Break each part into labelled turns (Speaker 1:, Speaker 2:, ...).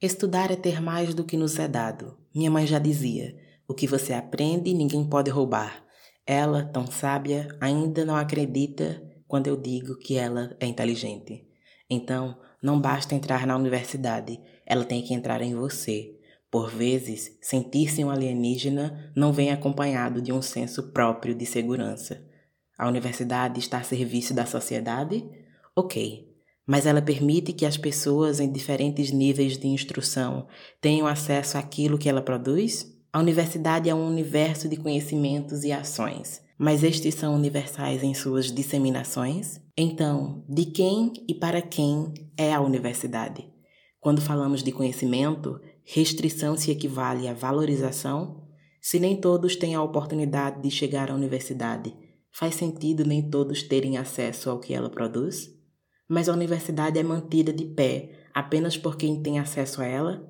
Speaker 1: Estudar é ter mais do que nos é dado. Minha mãe já dizia: o que você aprende, ninguém pode roubar. Ela, tão sábia, ainda não acredita quando eu digo que ela é inteligente. Então, não basta entrar na universidade, ela tem que entrar em você. Por vezes, sentir-se um alienígena não vem acompanhado de um senso próprio de segurança. A universidade está a serviço da sociedade? Ok, mas ela permite que as pessoas em diferentes níveis de instrução tenham acesso àquilo que ela produz? A universidade é um universo de conhecimentos e ações, mas estes são universais em suas disseminações? Então, de quem e para quem é a universidade? Quando falamos de conhecimento, restrição se equivale à valorização? Se nem todos têm a oportunidade de chegar à universidade, faz sentido nem todos terem acesso ao que ela produz? Mas a universidade é mantida de pé apenas por quem tem acesso a ela?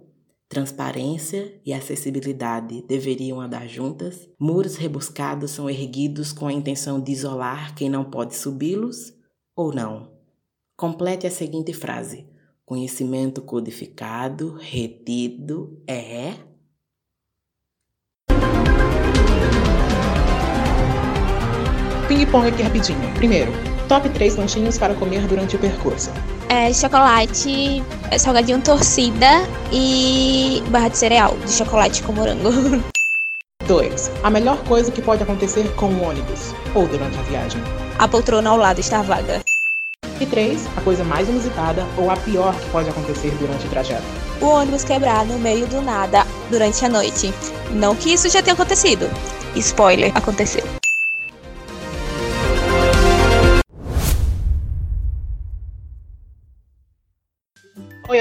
Speaker 1: Transparência e acessibilidade deveriam andar juntas? Muros rebuscados são erguidos com a intenção de isolar quem não pode subi-los? Ou não? Complete a seguinte frase: Conhecimento codificado, retido é.
Speaker 2: Ping-pong aqui rapidinho. Primeiro, Top 3 lanchinhos para comer durante o percurso.
Speaker 3: É, chocolate, salgadinho torcida e barra de cereal de chocolate com morango.
Speaker 2: 2. A melhor coisa que pode acontecer com o ônibus ou durante a viagem.
Speaker 3: A poltrona ao lado estar vaga.
Speaker 2: E 3. A coisa mais inusitada ou a pior que pode acontecer durante o trajeto.
Speaker 3: O ônibus quebrar no meio do nada durante a noite. Não que isso já tenha acontecido. Spoiler, aconteceu.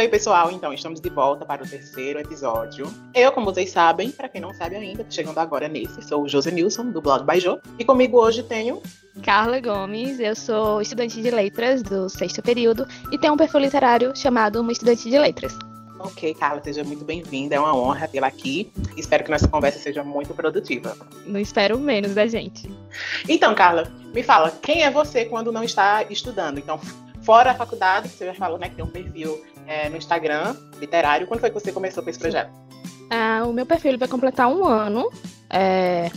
Speaker 2: Oi, pessoal. Então, estamos de volta para o terceiro episódio. Eu, como vocês sabem, para quem não sabe ainda, tô chegando agora nesse, sou o José Nilson, do blog Baijô. E comigo hoje tenho.
Speaker 4: Carla Gomes, eu sou estudante de letras do sexto período e tenho um perfil literário chamado Uma Estudante de Letras.
Speaker 2: Ok, Carla, seja muito bem-vinda. É uma honra tê-la aqui. Espero que nossa conversa seja muito produtiva.
Speaker 4: Não espero menos da gente.
Speaker 2: Então, Carla, me fala, quem é você quando não está estudando? Então, fora a faculdade, você já falou né, que tem um perfil é, no Instagram, literário. Quando foi que você começou com esse projeto?
Speaker 4: Ah, o meu perfil vai completar um ano, é,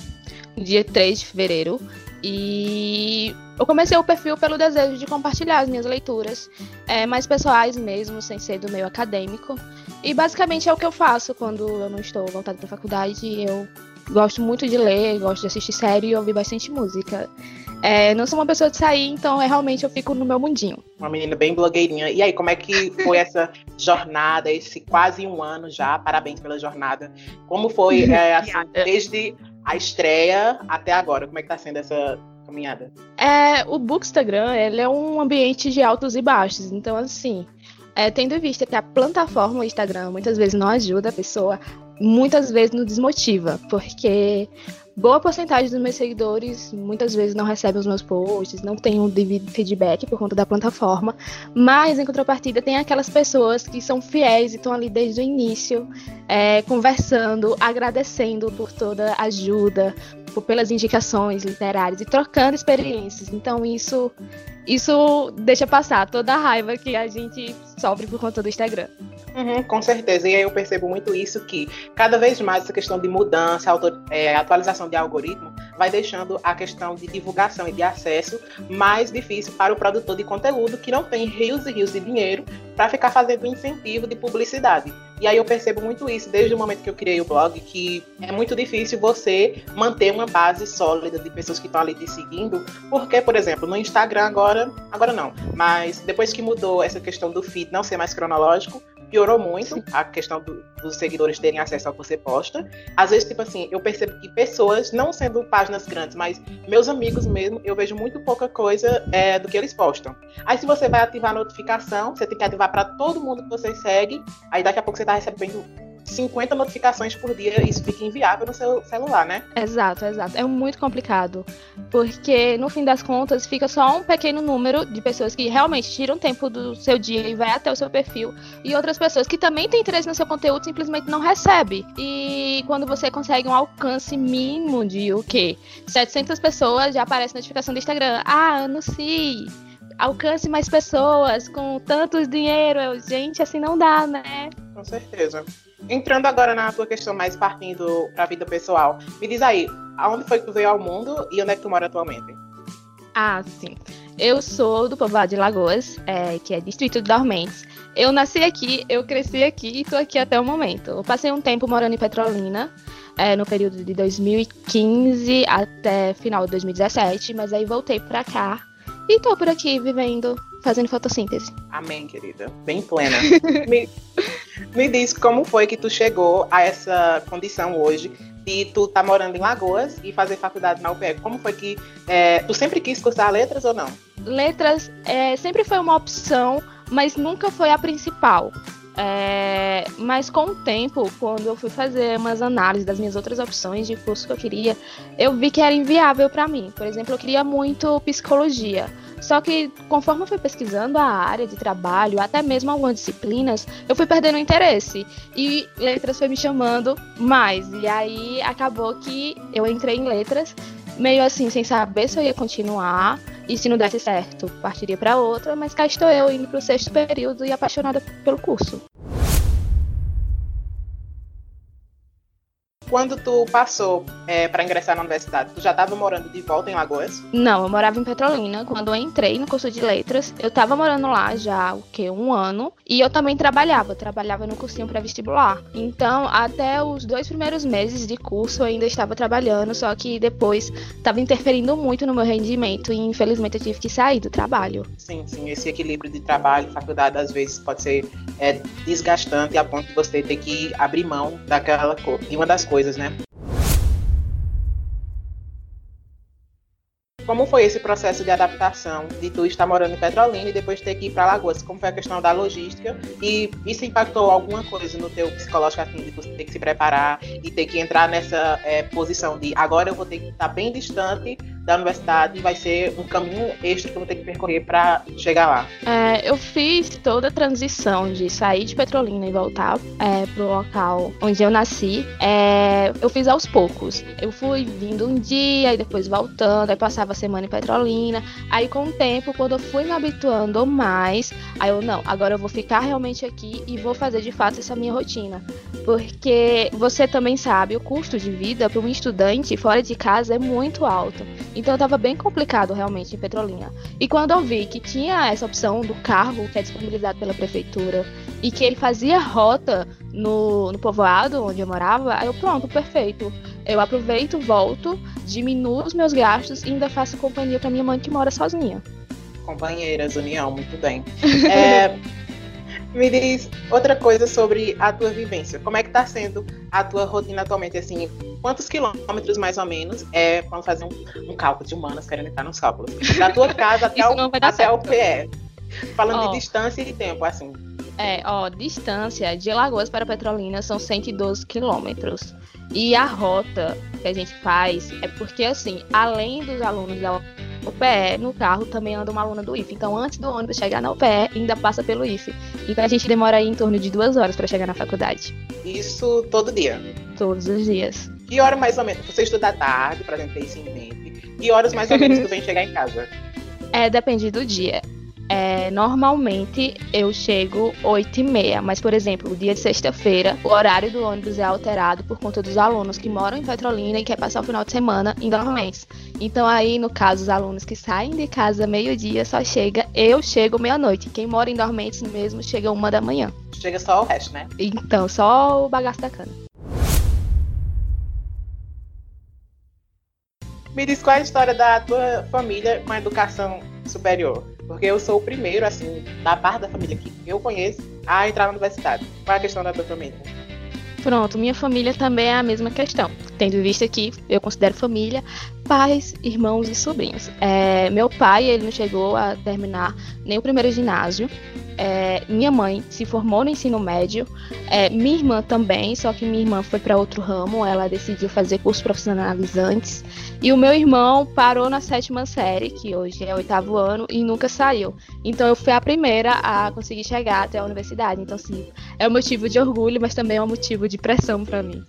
Speaker 4: dia 3 de fevereiro. E eu comecei o perfil pelo desejo de compartilhar as minhas leituras, é, mais pessoais mesmo, sem ser do meio acadêmico. E basicamente é o que eu faço quando eu não estou voltada para a faculdade. Eu gosto muito de ler, gosto de assistir série e ouvir bastante música. É, não sou uma pessoa de sair, então é, realmente eu fico no meu mundinho.
Speaker 2: Uma menina bem blogueirinha. E aí, como é que foi essa jornada, esse quase um ano já? Parabéns pela jornada. Como foi, é, assim, desde a estreia até agora? Como é que tá sendo essa caminhada?
Speaker 4: É, o Bookstagram, ele é um ambiente de altos e baixos. Então, assim, é, tendo em vista que a plataforma, o Instagram, muitas vezes não ajuda a pessoa, muitas vezes nos desmotiva, porque boa porcentagem dos meus seguidores muitas vezes não recebem os meus posts, não tem um feedback por conta da plataforma, mas em contrapartida tem aquelas pessoas que são fiéis e estão ali desde o início, é, conversando, agradecendo por toda a ajuda, por, pelas indicações literárias e trocando experiências. Então isso isso deixa passar toda a raiva que a gente sofre por conta do Instagram.
Speaker 2: Uhum, com certeza. E aí eu percebo muito isso que cada vez mais essa questão de mudança, é, atualização de algoritmo vai deixando a questão de divulgação e de acesso mais difícil para o produtor de conteúdo que não tem rios e rios de dinheiro para ficar fazendo incentivo de publicidade. E aí eu percebo muito isso desde o momento que eu criei o blog, que é muito difícil você manter uma base sólida de pessoas que estão ali te seguindo, porque, por exemplo, no Instagram agora, agora não, mas depois que mudou essa questão do feed não ser mais cronológico, piorou muito a questão do, dos seguidores terem acesso ao que você posta. Às vezes, tipo assim, eu percebo que pessoas, não sendo páginas grandes, mas meus amigos mesmo, eu vejo muito pouca coisa é, do que eles postam. Aí, se você vai ativar a notificação, você tem que ativar para todo mundo que você segue. Aí, daqui a pouco você está recebendo 50 notificações por dia, isso fica inviável no seu celular, né?
Speaker 4: Exato, exato. É muito complicado. Porque, no fim das contas, fica só um pequeno número de pessoas que realmente tiram tempo do seu dia e vai até o seu perfil. E outras pessoas que também têm interesse no seu conteúdo simplesmente não recebe. E quando você consegue um alcance mínimo de o quê? 700 pessoas já aparece notificação do Instagram. Ah, anuncie alcance mais pessoas com tanto dinheiro. Gente, assim não dá, né?
Speaker 2: Com certeza. Entrando agora na tua questão mais partindo para a vida pessoal, me diz aí, aonde foi que tu veio ao mundo e onde é que tu mora atualmente?
Speaker 4: Ah, sim. Eu sou do povoado de Lagoas, é, que é distrito de Dormentes. Eu nasci aqui, eu cresci aqui e estou aqui até o momento. Eu passei um tempo morando em Petrolina, é, no período de 2015 até final de 2017, mas aí voltei para cá e estou por aqui vivendo, fazendo fotossíntese.
Speaker 2: Amém, querida. Bem plena. me, me diz como foi que tu chegou a essa condição hoje de tu tá morando em Lagoas e fazer faculdade na UPE. Como foi que é, tu sempre quis cursar letras ou não?
Speaker 4: Letras é, sempre foi uma opção, mas nunca foi a principal. É, mas com o tempo, quando eu fui fazer umas análises das minhas outras opções de curso que eu queria, eu vi que era inviável para mim. Por exemplo, eu queria muito psicologia. Só que conforme eu fui pesquisando a área de trabalho, até mesmo algumas disciplinas, eu fui perdendo interesse. E letras foi me chamando mais. E aí acabou que eu entrei em letras, meio assim, sem saber se eu ia continuar. E se não desse certo, partiria para outra, mas cá estou eu indo para o sexto período e apaixonada pelo curso.
Speaker 2: Quando tu passou é, para ingressar na universidade, tu já estava morando de volta em Lagoas?
Speaker 4: Não, eu morava em Petrolina. Quando eu entrei no curso de letras, eu estava morando lá já o que um ano e eu também trabalhava. Eu trabalhava no cursinho pré-vestibular. Então, até os dois primeiros meses de curso eu ainda estava trabalhando, só que depois estava interferindo muito no meu rendimento e infelizmente eu tive que sair do trabalho.
Speaker 2: Sim, sim. Esse equilíbrio de trabalho e faculdade às vezes pode ser é, desgastante a ponto de você ter que abrir mão daquela de uma das coisas coisas, né? Como foi esse processo de adaptação de tu estar morando em Petrolina e depois ter que ir para Lagoas? Como foi a questão da logística? E isso impactou alguma coisa no teu psicológico, assim, de tu ter que se preparar e ter que entrar nessa é, posição de agora eu vou ter que estar bem distante da universidade vai ser um caminho extra que eu vou ter que percorrer para chegar lá?
Speaker 4: É, eu fiz toda a transição de sair de Petrolina e voltar é, pro local onde eu nasci. É, eu fiz aos poucos. Eu fui vindo um dia e depois voltando, aí passava a semana em Petrolina. Aí com o tempo, quando eu fui me habituando mais, aí eu não, agora eu vou ficar realmente aqui e vou fazer de fato essa minha rotina. Porque você também sabe, o custo de vida para um estudante fora de casa é muito alto. Então estava bem complicado realmente em Petrolina. E quando eu vi que tinha essa opção do carro que é disponibilizado pela prefeitura e que ele fazia rota no, no povoado onde eu morava, aí eu pronto, perfeito. Eu aproveito, volto, diminuo os meus gastos e ainda faço companhia para minha mãe que mora sozinha.
Speaker 2: Companheiras, união, muito bem. É, me diz outra coisa sobre a tua vivência. Como é que tá sendo a tua rotina atualmente? Assim, quantos quilômetros mais ou menos é, vamos fazer um, um cálculo de humanas querendo entrar nos cálculos, da tua casa até, o, até o PE? Falando oh. de distância e tempo, assim.
Speaker 4: É, ó, distância de Lagoas para Petrolina são 112 quilômetros. E a rota que a gente faz é porque, assim, além dos alunos da UPE, no carro também anda uma aluna do IFE. Então, antes do ônibus chegar na UPE, ainda passa pelo IFE. Então, a gente demora aí em torno de duas horas para chegar na faculdade.
Speaker 2: Isso todo dia?
Speaker 4: Todos os dias.
Speaker 2: Que hora mais ou menos? Você estuda à tarde, para gente ter isso em mente. Que horas mais ou menos tu vem chegar em casa?
Speaker 4: É, depende do dia. É, normalmente eu chego 8 e meia, mas por exemplo, o dia de sexta-feira, o horário do ônibus é alterado por conta dos alunos que moram em Petrolina e quer passar o final de semana em Dormentes. Então aí, no caso, os alunos que saem de casa meio-dia só chega, eu chego meia-noite. Quem mora em Dormentes mesmo chega uma da manhã.
Speaker 2: Chega só o resto, né?
Speaker 4: Então, só o bagaço da cana.
Speaker 2: Me diz qual é a história da tua família com a educação superior. Porque eu sou o primeiro, assim, da parte da família que eu conheço a entrar na universidade. Qual é a questão da tua família?
Speaker 4: Pronto, minha família também é a mesma questão. Tendo em vista que eu considero família pais, irmãos e sobrinhos. É, meu pai, ele não chegou a terminar nem o primeiro ginásio. É, minha mãe se formou no ensino médio. É, minha irmã também, só que minha irmã foi para outro ramo. Ela decidiu fazer cursos profissionalizantes. E o meu irmão parou na sétima série, que hoje é o oitavo ano, e nunca saiu. Então eu fui a primeira a conseguir chegar até a universidade. Então, sim, é um motivo de orgulho, mas também é um motivo de pressão para mim.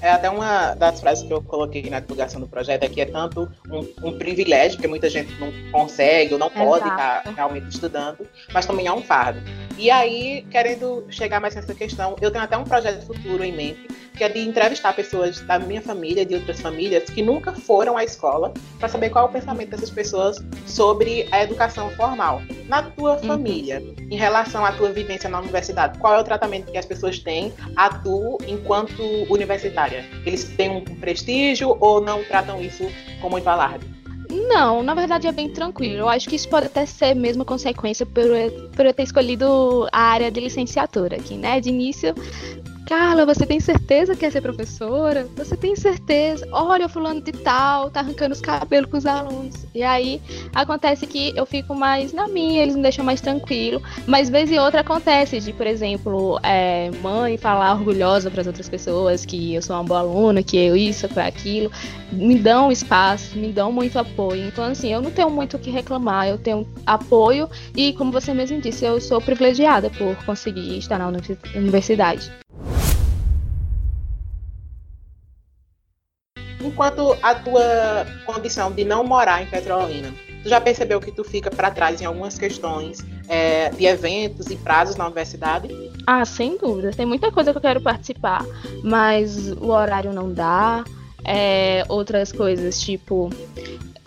Speaker 2: É até uma das frases que eu coloquei na divulgação do projeto é que é tanto um, um privilégio, que muita gente não consegue ou não pode estar tá realmente estudando, mas também é um fardo. E aí, querendo chegar mais nessa questão, eu tenho até um projeto futuro em mente, que é de entrevistar pessoas da minha família, de outras famílias, que nunca foram à escola, para saber qual é o pensamento dessas pessoas sobre a educação formal. Na tua uhum. família, em relação à tua vivência na universidade, qual é o tratamento que as pessoas têm a tu enquanto universitária? Eles têm um prestígio ou não tratam isso com muito alarde?
Speaker 4: Não, na verdade é bem tranquilo. Eu acho que isso pode até ser mesmo consequência por, por eu ter escolhido a área de licenciatura aqui, né? De início, Carla, você tem certeza que quer ser professora? Você tem certeza? Olha, fulano de tal, tá arrancando os cabelos com os alunos. E aí acontece que eu fico mais na minha, eles me deixam mais tranquilo. Mas vez e outra acontece de, por exemplo, é, mãe falar orgulhosa para as outras pessoas que eu sou uma boa aluna, que eu isso, que aquilo. Me dão espaço, me dão muito apoio. Então, assim, eu não tenho muito o que reclamar, eu tenho apoio e, como você mesmo disse, eu sou privilegiada por conseguir estar na universidade.
Speaker 2: Enquanto a tua condição de não morar em Petrolina, tu já percebeu que tu fica para trás em algumas questões é, de eventos e prazos na universidade?
Speaker 4: Ah, sem dúvida. Tem muita coisa que eu quero participar, mas o horário não dá. É, outras coisas, tipo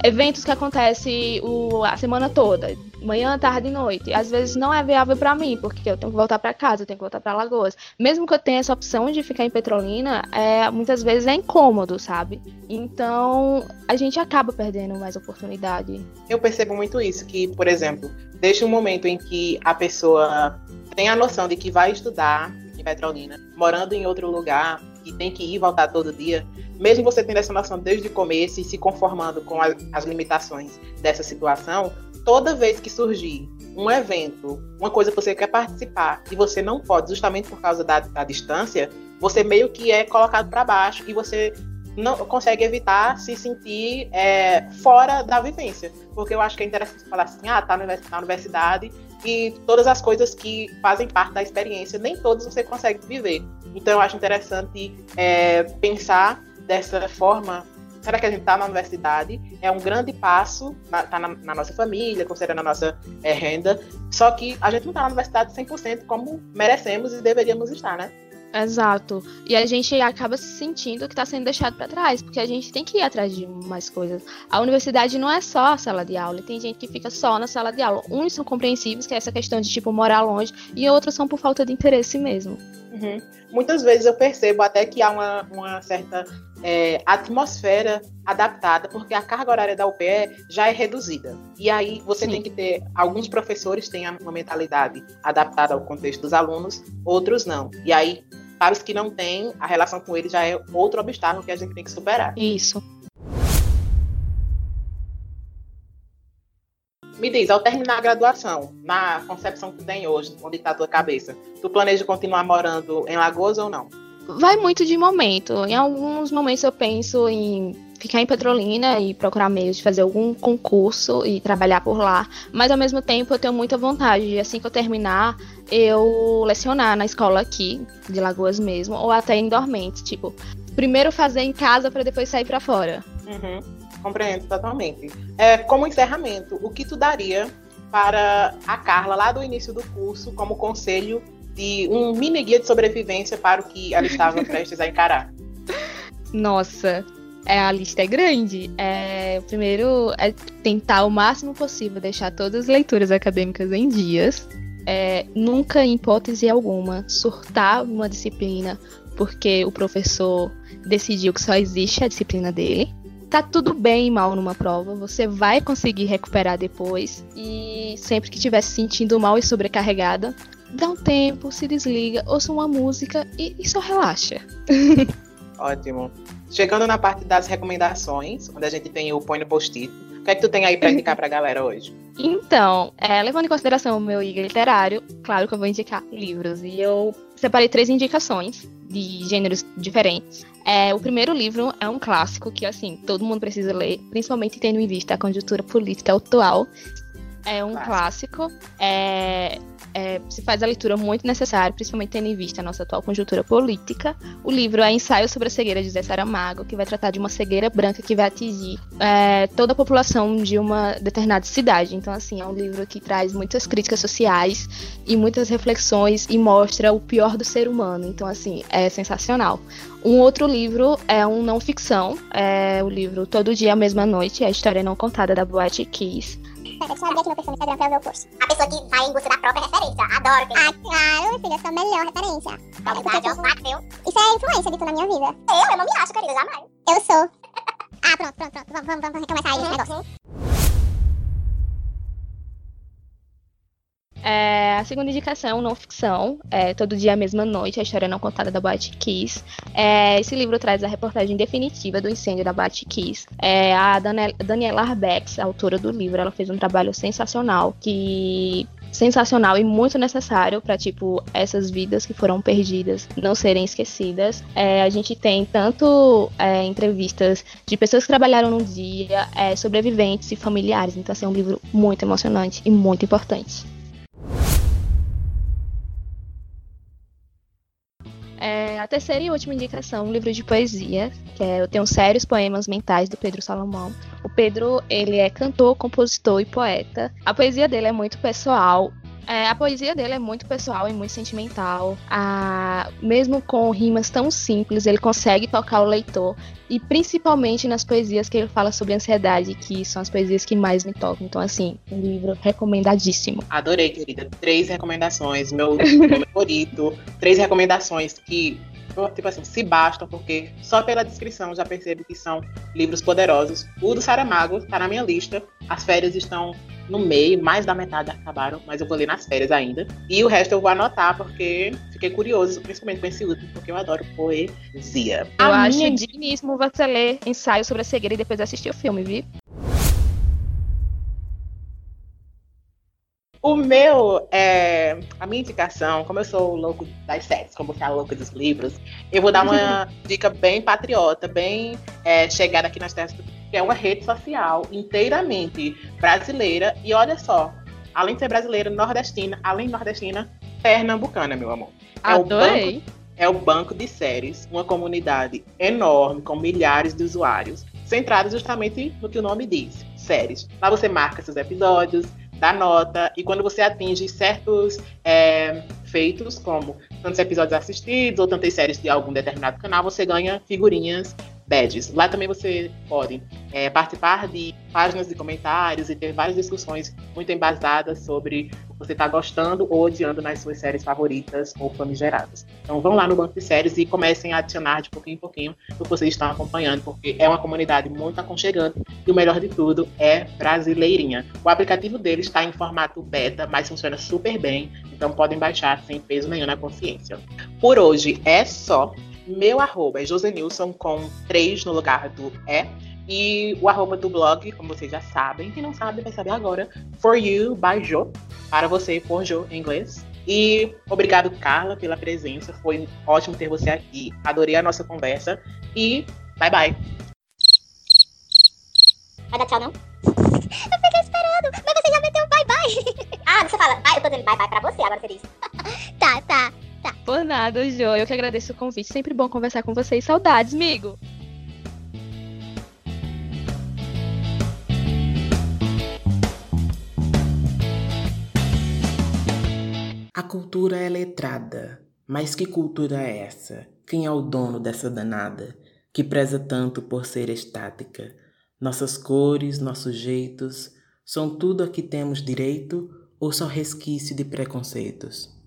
Speaker 4: eventos que acontecem a semana toda, manhã, tarde e noite. Às vezes não é viável para mim, porque eu tenho que voltar para casa, eu tenho que voltar para Lagoas. Mesmo que eu tenha essa opção de ficar em Petrolina, é, muitas vezes é incômodo, sabe? Então a gente acaba perdendo mais oportunidade.
Speaker 2: Eu percebo muito isso, que, por exemplo, desde o momento em que a pessoa tem a noção de que vai estudar em Petrolina, morando em outro lugar, e tem que ir e voltar todo dia, mesmo você tendo essa noção desde o começo e se conformando com as, as limitações dessa situação, toda vez que surgir um evento, uma coisa que você quer participar e você não pode, justamente por causa da, da distância, você meio que é colocado para baixo e você não consegue evitar se sentir é, fora da vivência. Porque eu acho que é interessante falar assim, ah, tá na universidade e todas as coisas que fazem parte da experiência, nem todas você consegue viver. Então eu acho interessante é, pensar dessa forma, será que a gente está na universidade? É um grande passo, está na, na, nossa família, considerando a nossa é, renda, só que a gente não está na universidade 100% como merecemos e deveríamos estar, né?
Speaker 4: Exato. E a gente acaba se sentindo que está sendo deixado para trás, porque a gente tem que ir atrás de mais coisas. A universidade não é só a sala de aula, tem gente que fica só na sala de aula. Uns são compreensíveis, que é essa questão de tipo morar longe, e outros são por falta de interesse mesmo.
Speaker 2: Uhum. Muitas vezes eu percebo até que há uma, uma certa é, atmosfera adaptada, porque a carga horária da UPE já é reduzida. E aí você Sim. tem que ter, alguns professores têm uma mentalidade adaptada ao contexto dos alunos, outros não. E aí, para os que não têm, a relação com eles já é outro obstáculo que a gente tem que superar.
Speaker 4: Isso.
Speaker 2: Me diz, ao terminar a graduação, na concepção que tu tem hoje, onde está a tua cabeça, tu planeja continuar morando em Lagoas ou não?
Speaker 4: Vai muito de momento. Em alguns momentos eu penso em ficar em Petrolina e procurar meios de fazer algum concurso e trabalhar por lá. Mas ao mesmo tempo eu tenho muita vontade de, assim que eu terminar, eu lecionar na escola aqui, de Lagoas mesmo, ou até em dormente. Tipo, primeiro fazer em casa para depois sair para fora.
Speaker 2: Uhum. Compreendo totalmente. É, como encerramento, o que tu daria para a Carla lá do início do curso como conselho de um mini guia de sobrevivência para o que ela estava prestes a encarar?
Speaker 4: Nossa, é, a lista é grande. É, primeiro é tentar o máximo possível deixar todas as leituras acadêmicas em dias. É, nunca, em hipótese alguma, surtar uma disciplina porque o professor decidiu que só existe a disciplina dele. Tá tudo bem e mal numa prova, você vai conseguir recuperar depois. E sempre que estiver se sentindo mal e sobrecarregada, dá um tempo, se desliga, ouça uma música e, e só relaxa.
Speaker 2: Ótimo. Chegando na parte das recomendações, onde a gente tem o põe no post-it, o que é que tu tem aí para indicar para a galera hoje?
Speaker 4: Então, é, levando em consideração o meu IGA literário, claro que eu vou indicar livros. E eu separei três indicações de gêneros diferentes. É, o primeiro livro é um clássico que, assim, todo mundo precisa ler, principalmente tendo em vista a conjuntura política atual. É um clássico. clássico é, é, se faz a leitura muito necessária, principalmente tendo em vista a nossa atual conjuntura política. O livro é Ensaio sobre a Cegueira de Zé Saramago, que vai tratar de uma cegueira branca que vai atingir é, toda a população de uma determinada cidade. Então, assim, é um livro que traz muitas críticas sociais e muitas reflexões e mostra o pior do ser humano. Então, assim, é sensacional. Um outro livro é um não ficção, é o livro Todo Dia, a Mesma Noite, a história não contada da Boate Kiss.
Speaker 5: Deixa eu abrir aqui meu perfil no Instagram pra ver o. A pessoa que vai em busca da própria referência. Adoro. Ah, claro, eu sou a melhor referência. Qualidade é um fato, viu? Isso é influência de tu na minha vida. Eu? Eu não me acho, querida, jamais. Eu sou. Ah, pronto, pronto, pronto. Vamos, vamos, vamos recomeçar aí esse negócio.
Speaker 4: É, a segunda indicação, não ficção, é Todo Dia a Mesma Noite, a história não contada da Boate Kiss. É, esse livro traz a reportagem definitiva do incêndio da Boate Kiss. É, a Daniela Arbex, autora do livro, ela fez um trabalho sensacional, que sensacional e muito necessário para tipo essas vidas que foram perdidas não serem esquecidas. É, a gente tem tanto é, entrevistas de pessoas que trabalharam no dia, é, sobreviventes e familiares. Então, assim, é um livro muito emocionante e muito importante. A terceira e última indicação, um livro de poesia, que é Eu Tenho Sérios Poemas Mentais, do Pedro Salomão. O Pedro, ele é cantor, compositor e poeta. A poesia dele é muito pessoal, é, a poesia dele é muito pessoal e muito sentimental. A, mesmo com rimas tão simples, ele consegue tocar o leitor. E principalmente nas poesias que ele fala sobre ansiedade, que são as poesias que mais me tocam. Então, assim, um livro recomendadíssimo.
Speaker 2: Adorei, querida. Três recomendações. Meu, meu favorito. Três recomendações que tipo assim, se bastam, porque só pela descrição já percebo que são livros poderosos. O do Saramago está na minha lista. As férias estão no meio, mais da metade acabaram, mas eu vou ler nas férias ainda. E o resto eu vou anotar, porque fiquei curioso, principalmente com esse último, porque eu adoro poesia.
Speaker 4: Eu a acho minha... digníssimo você ler ensaio sobre a cegueira e depois assistir o filme, viu?
Speaker 2: O meu, é, a minha indicação, como eu sou o louco das séries, como você é louco dos livros, eu vou dar uma dica bem patriota, bem é, chegada aqui nas terras que é uma rede social inteiramente brasileira. E olha só, além de ser brasileira, nordestina, além de nordestina, pernambucana, meu amor.
Speaker 4: É Adorei.
Speaker 2: O banco, é o Banco de Séries, uma comunidade enorme, com milhares de usuários, centrada justamente no que o nome diz, séries. Lá você marca seus episódios, dá nota, e quando você atinge certos é, feitos, como tantos episódios assistidos ou tantas séries de algum determinado canal, você ganha figurinhas badges. Lá também você pode é, participar de páginas de comentários e ter várias discussões muito embasadas sobre o que você está gostando ou odiando nas suas séries favoritas ou famigeradas. Então vão lá no banco de séries e comecem a adicionar de pouquinho em pouquinho o que vocês estão acompanhando, porque é uma comunidade muito aconchegante e o melhor de tudo é brasileirinha. O aplicativo deles está em formato beta, mas funciona super bem, então podem baixar sem peso nenhum na consciência. Por hoje é só. Meu arroba é Josenilson com 3 no lugar do E. E o arroba do blog, como vocês já sabem, quem não sabe vai saber agora, For You by Jo, para você por Jo em inglês. E obrigado, Carla, pela presença. Foi ótimo ter você aqui. Adorei a nossa conversa. E bye bye.
Speaker 5: Vai dar tchau, não? Eu fiquei esperando, mas você já meteu bye bye. ah, você fala, ah, eu tô dando bye bye pra você, agora tá, tá. Tá.
Speaker 4: Por nada, Jo. Eu que agradeço o convite. Sempre bom conversar com vocês. Saudades, amigo.
Speaker 1: A cultura é letrada. Mas que cultura é essa? Quem é o dono dessa danada? Que preza tanto por ser estática? Nossas cores, nossos jeitos, são tudo a que temos direito ou só resquício de preconceitos?